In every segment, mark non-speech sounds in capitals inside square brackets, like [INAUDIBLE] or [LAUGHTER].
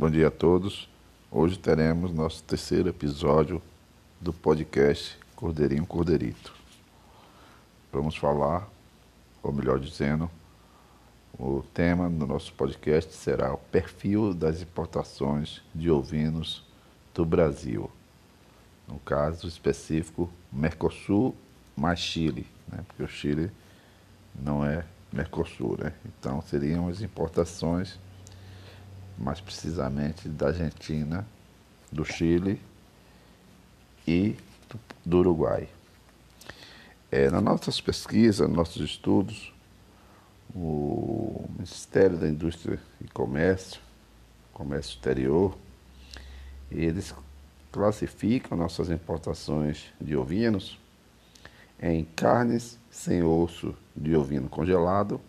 Bom dia a todos. Hoje teremos nosso terceiro episódio do podcast Cordeirinho Cordeirito. Vamos falar, ou melhor dizendo, o tema do nosso podcast será o perfil das importações de ovinos do Brasil. No caso específico, Mercosul mais Chile, né? porque o Chile não é Mercosul, né? Então seriam as importações mais precisamente da Argentina, do Chile e do Uruguai. É, nas nossas pesquisas, nos nossos estudos, o Ministério da Indústria e Comércio, Comércio Exterior, eles classificam nossas importações de ovinos em carnes sem osso de ovino congelado,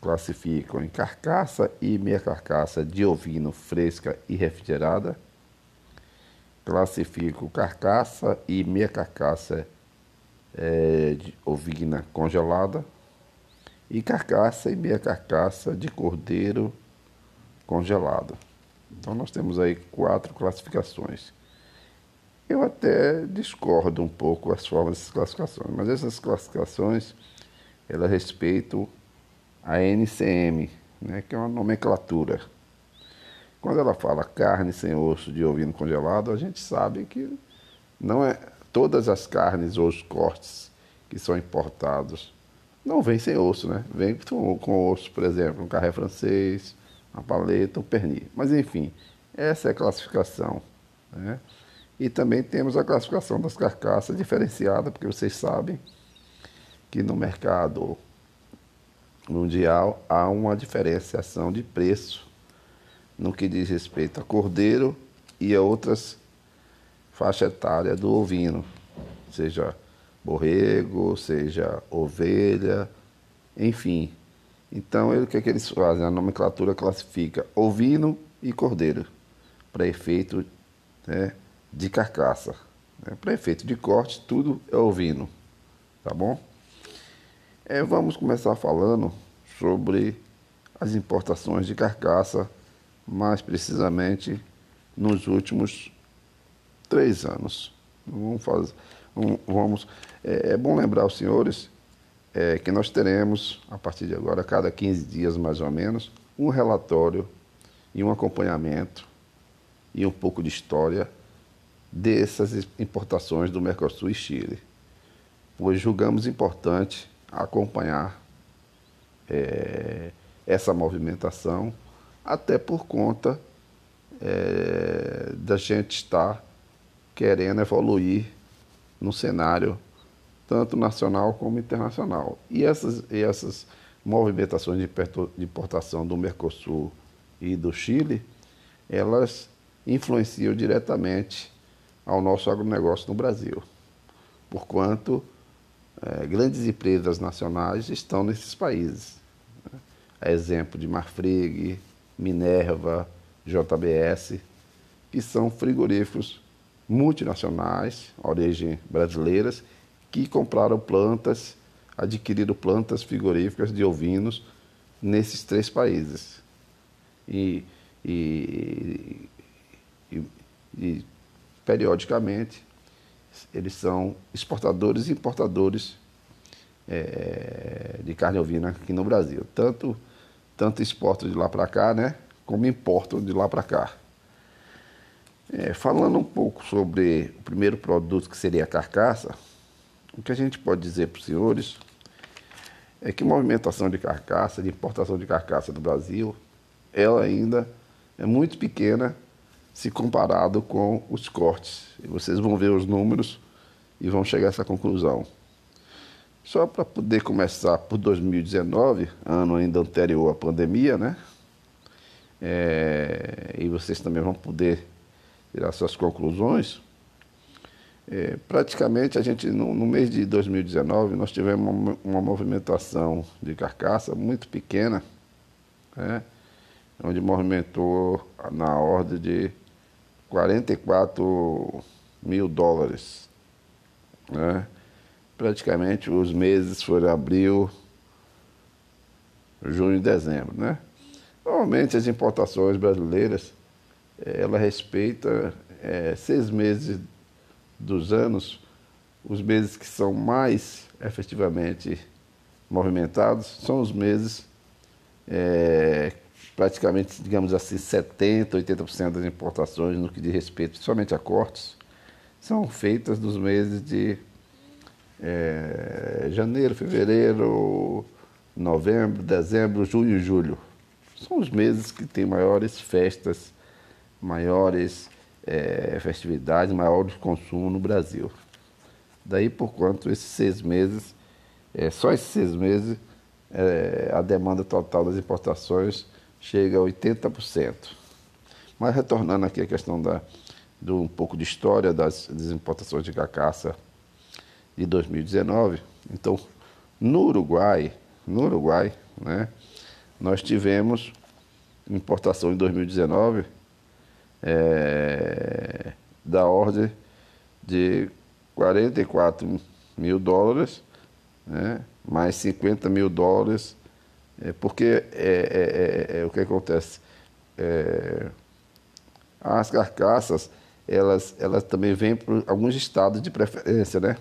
classificam em carcaça e meia carcaça de ovino fresca e refrigerada, classificam carcaça e meia carcaça é, de ovina congelada e carcaça e meia carcaça de cordeiro congelado. Então nós temos aí quatro classificações. Eu até discordo um pouco as formas dessas classificações, mas essas classificações elas respeitam a NCM, né, que é uma nomenclatura. Quando ela fala carne sem osso de ovino congelado, a gente sabe que não é todas as carnes ou os cortes que são importados não vêm sem osso, né? Vem com, com osso, por exemplo, um carré francês, uma paleta, um pernil. Mas enfim, essa é a classificação. Né? E também temos a classificação das carcaças diferenciada, porque vocês sabem que no mercado mundial há uma diferenciação de preço no que diz respeito a cordeiro e a outras faixas etárias do ovino, seja borrego, seja ovelha, enfim. Então, o que, é que eles fazem? A nomenclatura classifica ovino e cordeiro, para efeito né, de carcaça. Né? Para efeito de corte, tudo é ovino, tá bom? É, vamos começar falando sobre as importações de carcaça, mais precisamente nos últimos três anos. Vamos fazer, vamos, é, é bom lembrar aos senhores é, que nós teremos, a partir de agora, cada 15 dias mais ou menos, um relatório e um acompanhamento e um pouco de história dessas importações do Mercosul e Chile, pois julgamos importante acompanhar é, essa movimentação, até por conta é, da gente estar querendo evoluir no cenário tanto nacional como internacional. E essas, e essas movimentações de importação do Mercosul e do Chile, elas influenciam diretamente ao nosso agronegócio no Brasil, porquanto é, grandes empresas nacionais estão nesses países. Né? A exemplo de Marfrig, Minerva, JBS, que são frigoríficos multinacionais, origem brasileiras, que compraram plantas, adquiriram plantas frigoríficas de ovinos nesses três países. E, e, e, e periodicamente eles são exportadores e importadores é, de carne ovina aqui no Brasil. Tanto, tanto exportam de lá para cá, né, como importam de lá para cá. É, falando um pouco sobre o primeiro produto que seria a carcaça, o que a gente pode dizer para os senhores é que movimentação de carcaça, de importação de carcaça do Brasil, ela ainda é muito pequena se comparado com os cortes. E vocês vão ver os números e vão chegar a essa conclusão. Só para poder começar por 2019, ano ainda anterior à pandemia, né? É, e vocês também vão poder tirar suas conclusões. É, praticamente a gente no, no, mês de 2019 nós tivemos uma, uma movimentação de carcaça muito pequena, né? onde movimentou na ordem de 44 mil dólares. Né? Praticamente os meses foram abril, junho e dezembro. Né? Normalmente as importações brasileiras, ela respeita é, seis meses dos anos, os meses que são mais efetivamente movimentados são os meses é, praticamente, digamos assim, 70%, 80% das importações no que diz respeito somente a cortes, são feitas nos meses de é, janeiro, fevereiro, novembro, dezembro, junho e julho. São os meses que têm maiores festas, maiores é, festividades, maior consumo no Brasil. Daí por quanto esses seis meses, é, só esses seis meses, a demanda total das importações chega a 80%. Mas retornando aqui à questão da, de um pouco de história das, das importações de cacaça de 2019, então no Uruguai, no Uruguai, né, nós tivemos importação em 2019 é, da ordem de 44 mil dólares, né, mais 50 mil dólares, é, porque é, é, é, é o que acontece? As carcaças, elas, elas também vêm para alguns estados de preferência, né?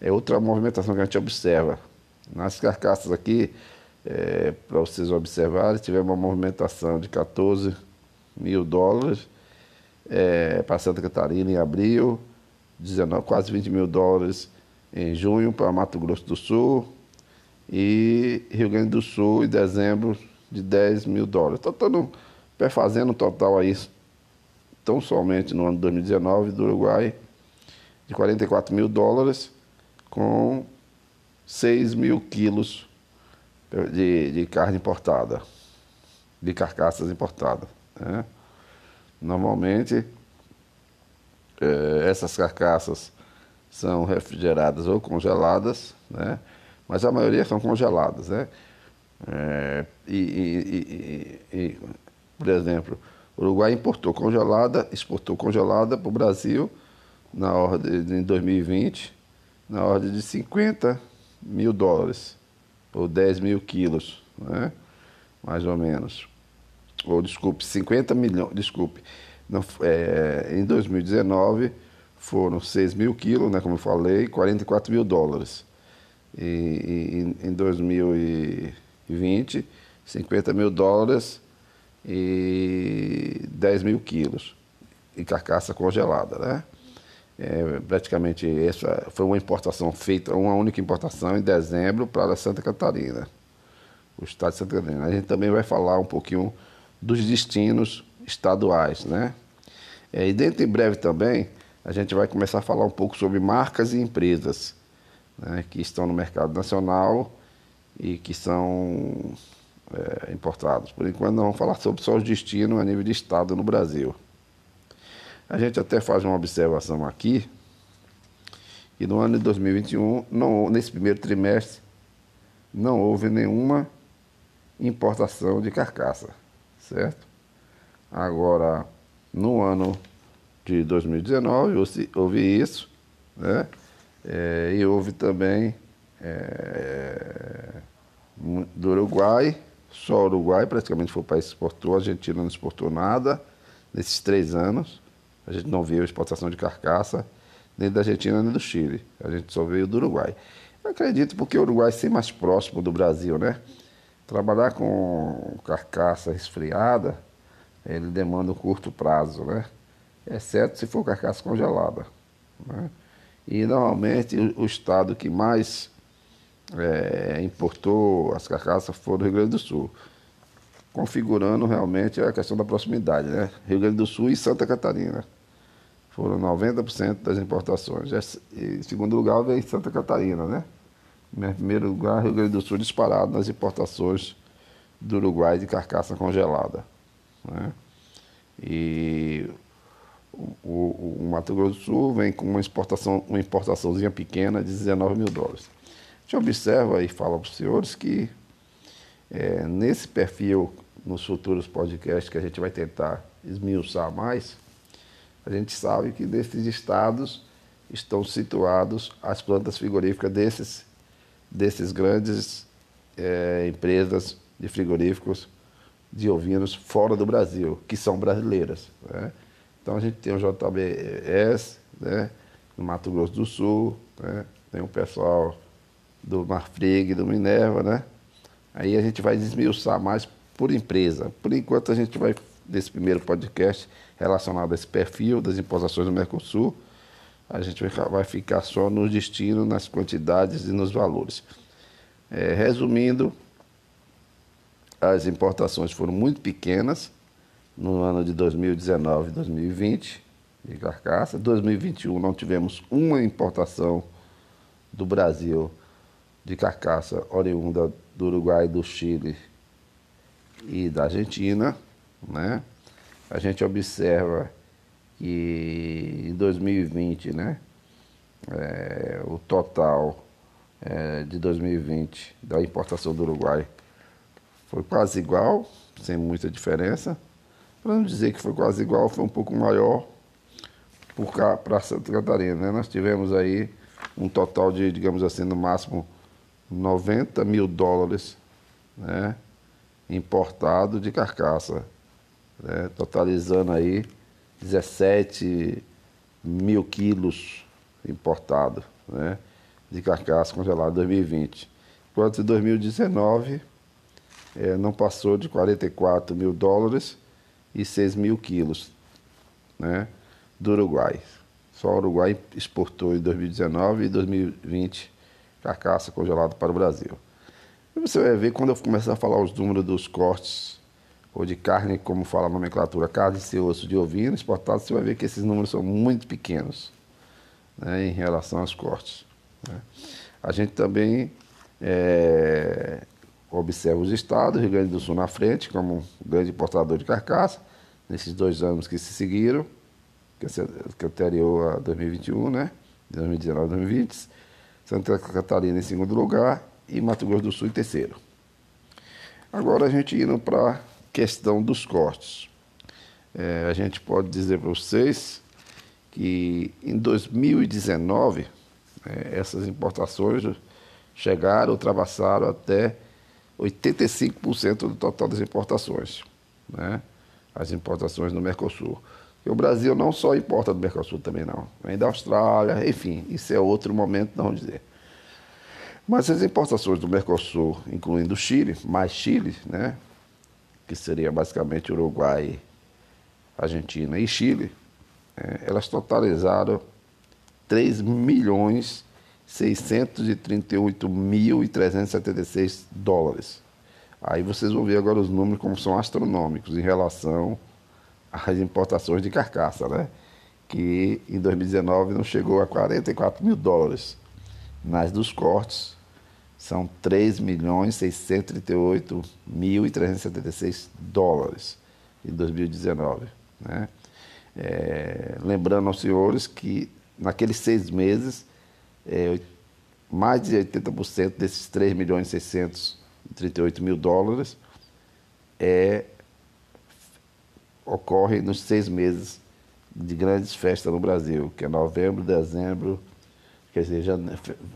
É outra movimentação que a gente observa. Nas carcaças aqui, é, para vocês observarem, tivemos uma movimentação de 14 mil dólares é, para Santa Catarina em abril, 19, quase 20 mil dólares em junho para Mato Grosso do Sul e Rio Grande do Sul em dezembro de 10 mil dólares. Estou fazendo um total aí, tão somente no ano de 2019 do Uruguai, de 44 mil dólares com 6 mil quilos de, de carne importada, de carcaças importadas. Né? Normalmente, é, essas carcaças são refrigeradas ou congeladas, né? Mas a maioria são congeladas. Né? É, e, e, e, por exemplo, o Uruguai importou congelada, exportou congelada para o Brasil na ordem em 2020, na ordem de 50 mil dólares, ou 10 mil quilos, né? mais ou menos ou desculpe, 50 milhões, desculpe, não, é, em 2019 foram 6 mil quilos, né, como eu falei, 44 mil dólares. E, e em 2020, 50 mil dólares e 10 mil quilos em carcaça congelada, né? É, praticamente essa foi uma importação feita, uma única importação em dezembro para Santa Catarina, o estado de Santa Catarina. A gente também vai falar um pouquinho dos destinos estaduais, né? É, e dentro em breve também a gente vai começar a falar um pouco sobre marcas e empresas né, que estão no mercado nacional e que são é, importados. Por enquanto não vamos falar sobre só os destinos a nível de estado no Brasil. A gente até faz uma observação aqui que no ano de 2021, não, nesse primeiro trimestre, não houve nenhuma importação de carcaça certo? Agora, no ano de 2019, houve isso, né? É, e houve também é, do Uruguai, só o Uruguai praticamente foi o país que exportou, a Argentina não exportou nada nesses três anos. A gente não viu exportação de carcaça, nem da Argentina nem do Chile. A gente só veio do Uruguai. Eu acredito porque o Uruguai é ser mais próximo do Brasil, né? Trabalhar com carcaça resfriada, ele demanda um curto prazo, né? Exceto se for carcaça congelada. Né? E normalmente o estado que mais é, importou as carcaças foi o Rio Grande do Sul, configurando realmente a questão da proximidade, né? Rio Grande do Sul e Santa Catarina. Foram 90% das importações. Em segundo lugar veio Santa Catarina, né? Em primeiro lugar, Rio Grande do Sul disparado nas importações do Uruguai de carcaça congelada. Né? E o, o, Mato Grosso do Sul vem com uma exportação, uma importaçãozinha pequena de 19 mil dólares. A gente observa e fala para os senhores que é, nesse perfil, nos futuros podcasts que a gente vai tentar esmiuçar mais, a gente sabe que nesses estados estão situados as plantas frigoríficas desses desses grandes é, empresas de frigoríficos de ovinos fora do Brasil, que são brasileiras. Né? Então a gente tem o JBS, né? no Mato Grosso do Sul, né? tem o pessoal do Marfrig, do Minerva, né? Aí a gente vai desmiuçar mais por empresa. Por enquanto a gente vai, nesse primeiro podcast relacionado a esse perfil das importações do Mercosul, a gente vai ficar só no destino, nas quantidades e nos valores. É, resumindo, as importações foram muito pequenas no ano de 2019 e 2020 de carcaça. 2021 não tivemos uma importação do Brasil de carcaça oriunda do Uruguai, do Chile e da Argentina, né? A gente observa que em 2020, né, é, o total é, de 2020 da importação do Uruguai foi quase igual, sem muita diferença. Para não dizer que foi quase igual, foi um pouco maior para Santa Catarina. Né? Nós tivemos aí um total de, digamos assim, no máximo 90 mil dólares né, importado de carcaça, né, totalizando aí 17 mil quilos importado né, de carcaça congelada em 2020. Enquanto em 2019 é, não passou de 44 mil dólares e 6 mil quilos né, do Uruguai. Só o Uruguai exportou em 2019 e 2020 carcaça congelada para o Brasil. E você vai ver quando eu começar a falar os números dos cortes ou de carne, como fala a nomenclatura, carne e osso de ovino exportado, você vai ver que esses números são muito pequenos né, em relação aos cortes. Né. A gente também é, observa os estados, Rio Grande do Sul na frente, como um grande importador de carcaça, nesses dois anos que se seguiram, que é anterior a 2021, né? 2019 2020. Santa Catarina em segundo lugar e Mato Grosso do Sul em terceiro. Agora a gente indo para questão dos cortes. É, a gente pode dizer para vocês que em 2019 é, essas importações chegaram, ultrapassaram até 85% do total das importações, né? as importações no Mercosul. E o Brasil não só importa do Mercosul também não, vem da Austrália, enfim, isso é outro momento, não dizer. Mas as importações do Mercosul, incluindo o Chile, mais Chile, né? que seria basicamente Uruguai, Argentina e Chile, é, elas totalizaram 3 milhões 638.376 dólares. Aí vocês vão ver agora os números como são astronômicos em relação às importações de carcaça, né? Que em 2019 não chegou a 44 mil dólares. Mas dos cortes são 3 milhões 638.376 dólares em 2019. Né? É, lembrando aos senhores que naqueles seis meses, é, mais de 80% desses 3 milhões 638 mil dólares é, ocorre nos seis meses de grandes festas no Brasil, que é novembro, dezembro, quer dizer, já,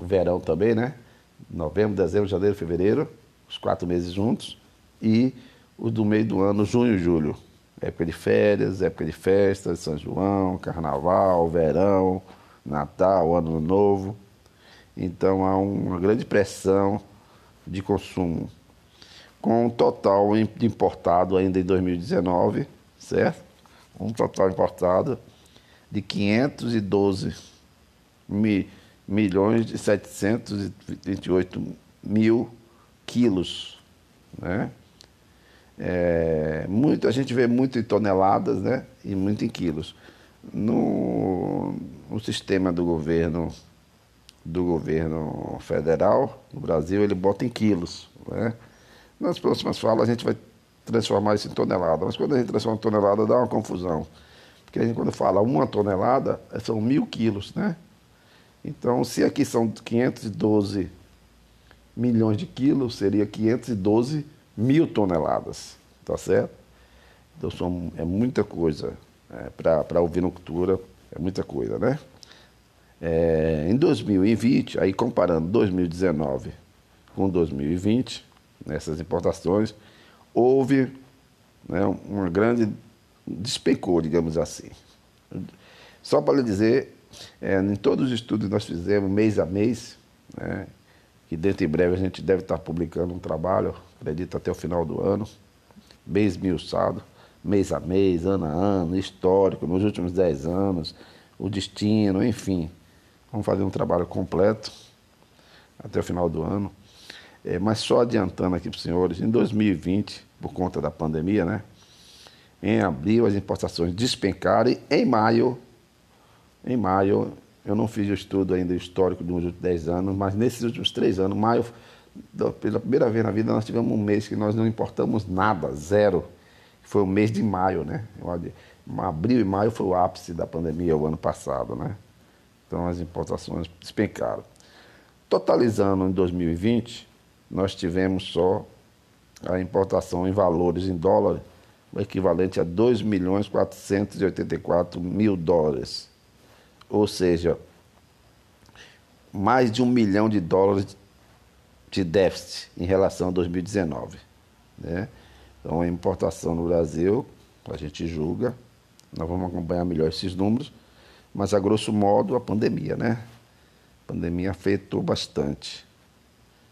verão também, né? novembro, dezembro, janeiro, fevereiro, os quatro meses juntos, e o do meio do ano, junho e julho. Época de férias, época de festas, São João, Carnaval, verão, Natal, Ano Novo. Então há uma grande pressão de consumo. Com um total importado ainda em 2019, certo? Um total importado de 512 mil milhões de 728 mil quilos, né? É, muito, a gente vê muito em toneladas né? e muito em quilos. No, no sistema do governo do governo federal, no Brasil, ele bota em quilos. Né? Nas próximas falas a gente vai transformar isso em tonelada, mas quando a gente transforma em tonelada dá uma confusão. Porque a gente quando fala uma tonelada, são mil quilos, né? Então, se aqui são 512 milhões de quilos, seria 512 mil toneladas, tá certo? Então, são, é muita coisa é, para a ovinocultura, é muita coisa, né? É, em 2020, aí comparando 2019 com 2020, nessas importações, houve né, uma grande despecou, digamos assim. Só para lhe dizer, é, em todos os estudos que nós fizemos, mês a mês, né, que dentro em breve a gente deve estar publicando um trabalho, acredito até o final do ano, bem esmiuçado, mês a mês, ano a ano, histórico, nos últimos 10 anos, o destino, enfim. Vamos fazer um trabalho completo até o final do ano. É, mas só adiantando aqui para os senhores, em 2020, por conta da pandemia, né? Em abril as importações despencaram e em maio, em maio, eu não fiz o estudo ainda histórico dos últimos 10 anos, mas nesses últimos três anos, maio, pela primeira vez na vida, nós tivemos um mês que nós não importamos nada, zero. Foi o mês de maio, né? Abril e maio foi o ápice da pandemia o ano passado, né? Então as importações despencaram. Totalizando em 2020, nós tivemos só a importação em valores em dólar, o equivalente a 2 milhões 484 mil dólares. Ou seja, mais de um milhão de dólares de déficit em relação a 2019. Né? Então, a importação no Brasil, a gente julga, nós vamos acompanhar melhor esses números, mas a grosso modo a pandemia, né? A pandemia afetou bastante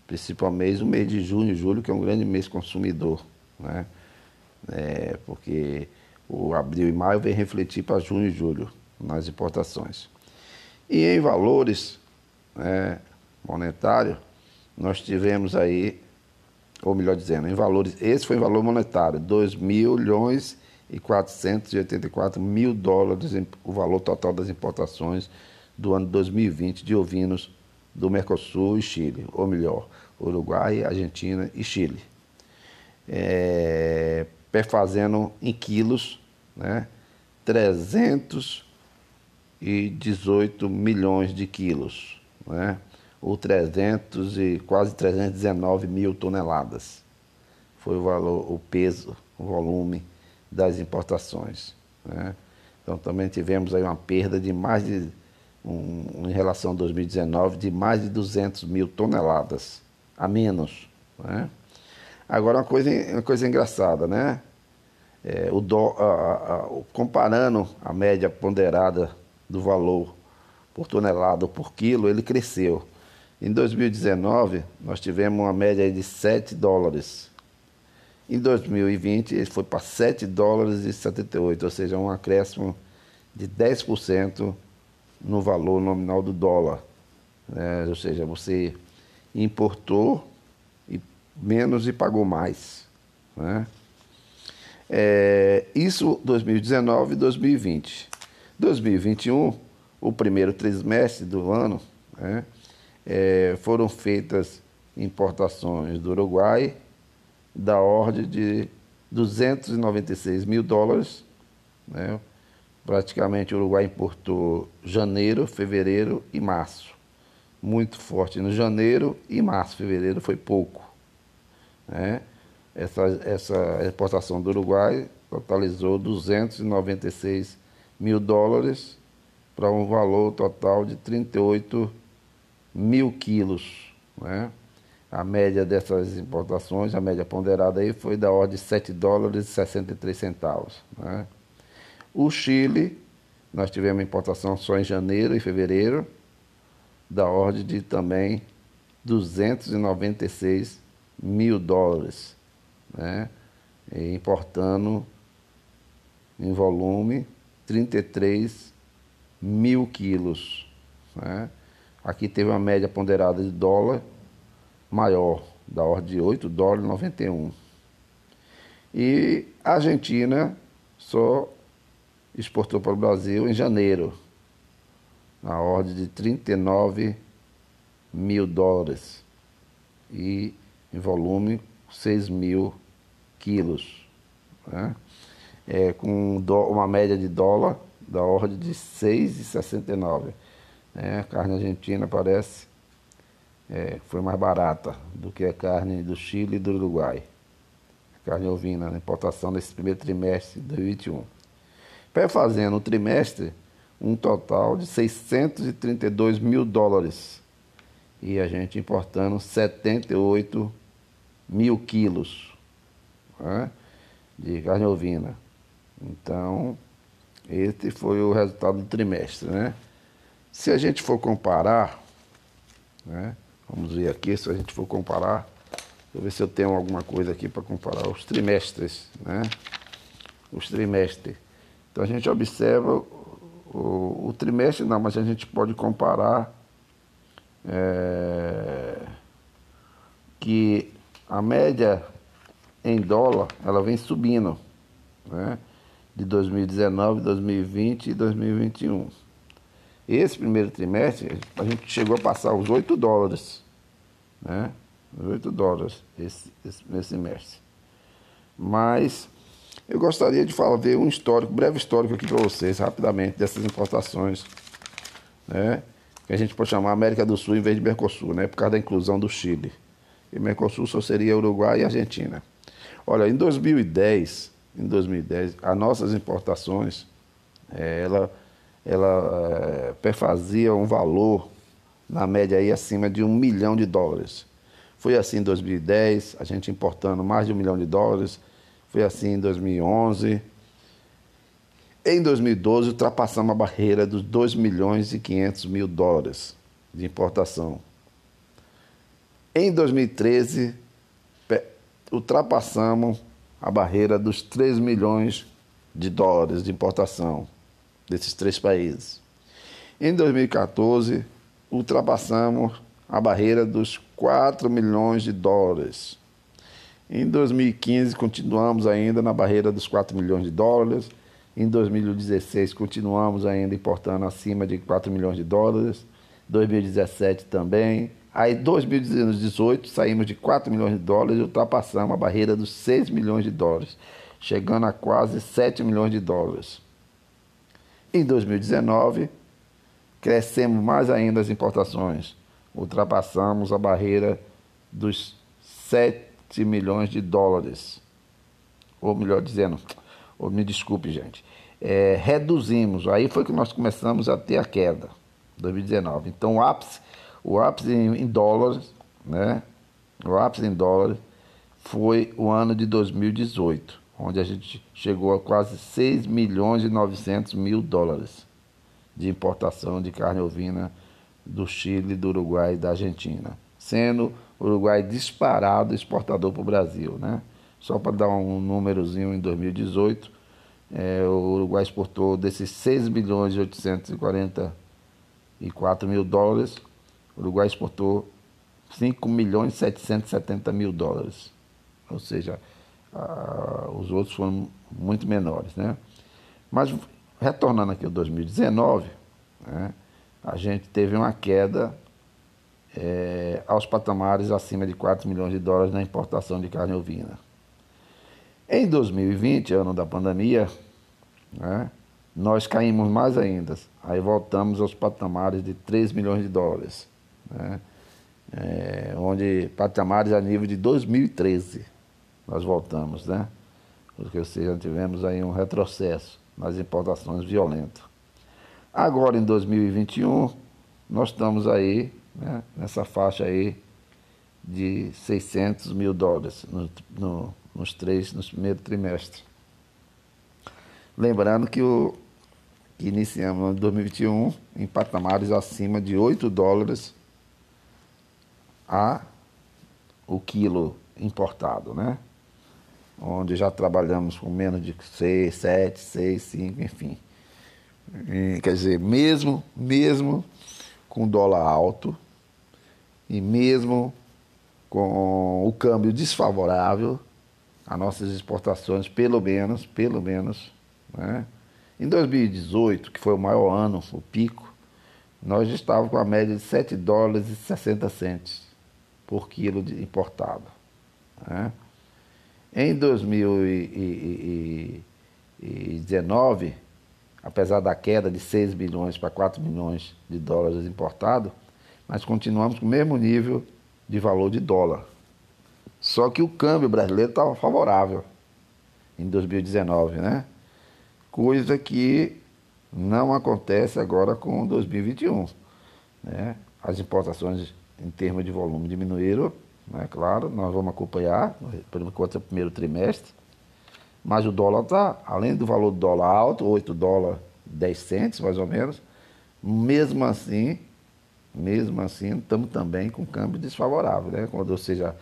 principalmente o mês de junho e julho, que é um grande mês consumidor, né? É, porque o abril e maio vem refletir para junho e julho nas importações. E em valores né, monetários, nós tivemos aí, ou melhor dizendo, em valores, esse foi em valor monetário, 2 milhões e 484 mil dólares o valor total das importações do ano 2020 de ovinos do Mercosul e Chile, ou melhor, Uruguai, Argentina e Chile. É, perfazendo em quilos, né, 318 milhões de quilos, né, ou 300 e quase 319 mil toneladas. Foi o valor, o peso, o volume das importações. Né? Então também tivemos aí uma perda de mais de um, em relação a 2019, de mais de 200 mil toneladas a menos. Né? Agora, uma coisa, uma coisa engraçada, né? É, o do, a, a, comparando a média ponderada do valor por tonelada ou por quilo, ele cresceu. Em 2019, nós tivemos uma média de 7 dólares. Em 2020, ele foi para 7 dólares e 78, ou seja, um acréscimo de 10% no valor nominal do dólar. Né? Ou seja, você importou e menos e pagou mais. Né? É, isso 2019 e 2020. 2021, o primeiro trimestre do ano, né, é, foram feitas importações do Uruguai da ordem de 296 mil dólares, né, Praticamente o Uruguai importou janeiro, fevereiro e março. Muito forte no janeiro e março, fevereiro foi pouco. Né? Essa, essa exportação do Uruguai totalizou 296 mil dólares para um valor total de 38 mil quilos. Né? A média dessas importações, a média ponderada aí foi da ordem de 7 dólares e 63 centavos. Né? O Chile, nós tivemos importação só em janeiro e fevereiro, da ordem de também 296 mil dólares, né? E importando em volume 33 mil quilos. Né? Aqui teve uma média ponderada de dólar maior, da ordem de 8 dólares e 91. E a Argentina só exportou para o Brasil em janeiro, na ordem de 39 mil dólares e em volume 6 mil quilos, né? é, com uma média de dólar da ordem de 6,69. É, a carne argentina parece é, foi mais barata do que a carne do Chile e do Uruguai. Carne ovina, na importação nesse primeiro trimestre de 2021 fazendo no trimestre um total de 632 mil dólares e a gente importando 78 mil quilos. Né? de carne ovina. Então, esse foi o resultado do trimestre, né? Se a gente for comparar, né? Vamos ver aqui, se a gente for comparar, deixa eu ver se eu tenho alguma coisa aqui para comparar os trimestres, né? Os trimestres. Então a gente observa o, o trimestre, não, mas a gente pode comparar é, que a média em dólar ela vem subindo, né? De 2019, 2020 e 2021. Esse primeiro trimestre, a gente chegou a passar os 8 dólares, né? Os 8 dólares esse, esse, semestre. Mas eu gostaria de falar, ver um histórico, breve histórico aqui para vocês, rapidamente, dessas importações, né? Que a gente pode chamar América do Sul em vez de Mercosul, né? Por causa da inclusão do Chile. E Mercosul só seria Uruguai e Argentina. Olha, em 2010, em 2010, as nossas importações, é, ela ela é, perfazia um valor, na média, aí, acima de um milhão de dólares. Foi assim em 2010, a gente importando mais de um milhão de dólares. Foi assim em 2011. Em 2012, ultrapassamos a barreira dos 2 milhões e 500 mil dólares de importação. Em 2013, ultrapassamos a barreira dos 3 milhões de dólares de importação desses três países. Em 2014, ultrapassamos a barreira dos 4 milhões de dólares. Em 2015, continuamos ainda na barreira dos 4 milhões de dólares. Em 2016, continuamos ainda importando acima de 4 milhões de dólares. 2017 também. Aí, 2018, saímos de 4 milhões de dólares e ultrapassamos a barreira dos 6 milhões de dólares, chegando a quase 7 milhões de dólares. Em 2019, crescemos mais ainda as importações, ultrapassamos a barreira dos 7 milhões de dólares. Ou melhor dizendo, [LAUGHS] ou me desculpe, gente, é, reduzimos, aí foi que nós começamos a ter a queda, 2019. Então o ápice, o ápice em, em dólares, né? O ápice em dólares foi o ano de 2018 onde a gente chegou a quase 6 milhões e 900 mil dólares de importação de carne ovina do Chile, do Uruguai e da Argentina, sendo o Uruguai disparado exportador para o Brasil. Né? Só para dar um númerozinho, em 2018, é, o Uruguai exportou desses 6 milhões e 844 mil dólares, o Uruguai exportou 5 milhões e 770 mil dólares. Ou seja, ah, os outros foram muito menores. Né? Mas, retornando aqui ao 2019, né, a gente teve uma queda é, aos patamares acima de 4 milhões de dólares na importação de carne ovina. Em 2020, ano da pandemia, né, nós caímos mais ainda. Aí voltamos aos patamares de 3 milhões de dólares, né, é, onde patamares a nível de 2013 nós voltamos, né? Porque, ou seja, tivemos aí um retrocesso nas importações violentas. Agora, em 2021, nós estamos aí, né, nessa faixa aí de 600 mil dólares no, no, nos três, nos primeiros trimestres. Lembrando que, o, que iniciamos em 2021 em patamares acima de 8 dólares a o quilo importado, né? Onde já trabalhamos com menos de 6, 7, 6, 5, enfim. E, quer dizer, mesmo, mesmo com dólar alto e mesmo com o câmbio desfavorável, as nossas exportações, pelo menos, pelo menos, né? em 2018, que foi o maior ano, o pico, nós estávamos com a média de 7 dólares e 60 centes por quilo de importado. Né? Em 2019, apesar da queda de 6 bilhões para 4 milhões de dólares importados, nós continuamos com o mesmo nível de valor de dólar. Só que o câmbio brasileiro estava favorável em 2019, né? Coisa que não acontece agora com 2021. Né? As importações em termos de volume diminuíram né? Claro, nós vamos acompanhar, por enquanto é o primeiro trimestre. Mas o dólar está, além do valor do dólar alto, 8 dólares, 10 centes mais ou menos, mesmo assim, mesmo assim, estamos também com câmbio desfavorável, né? Quando, ou seja,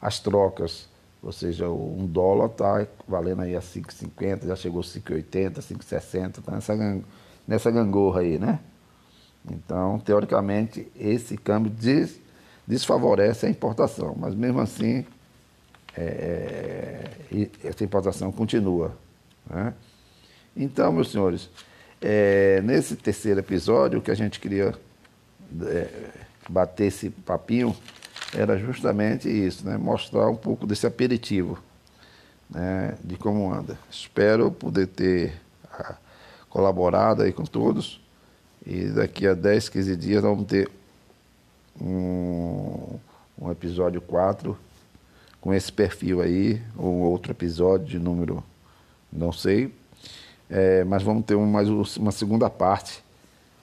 as trocas, ou seja, um dólar está valendo aí a 5,50, já chegou a 5,80, 5,60, está nessa, nessa gangorra aí, né? Então, teoricamente, esse câmbio des, desfavorece a importação, mas mesmo assim, é, é essa importação continua. Né? Então, meus senhores, é, nesse terceiro episódio, o que a gente queria é, bater esse papinho era justamente isso, né? mostrar um pouco desse aperitivo, né? de como anda. Espero poder ter ah, colaborado aí com todos e daqui a 10, 15 dias vamos ter um, um episódio 4 com esse perfil aí, ou outro episódio de número, não sei, é, mas vamos ter um, mais uma segunda parte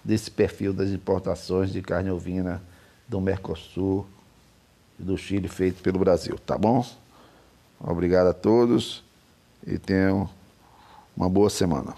desse perfil das importações de carne ovina do Mercosul e do Chile feito pelo Brasil, tá bom? Obrigado a todos e tenham uma boa semana.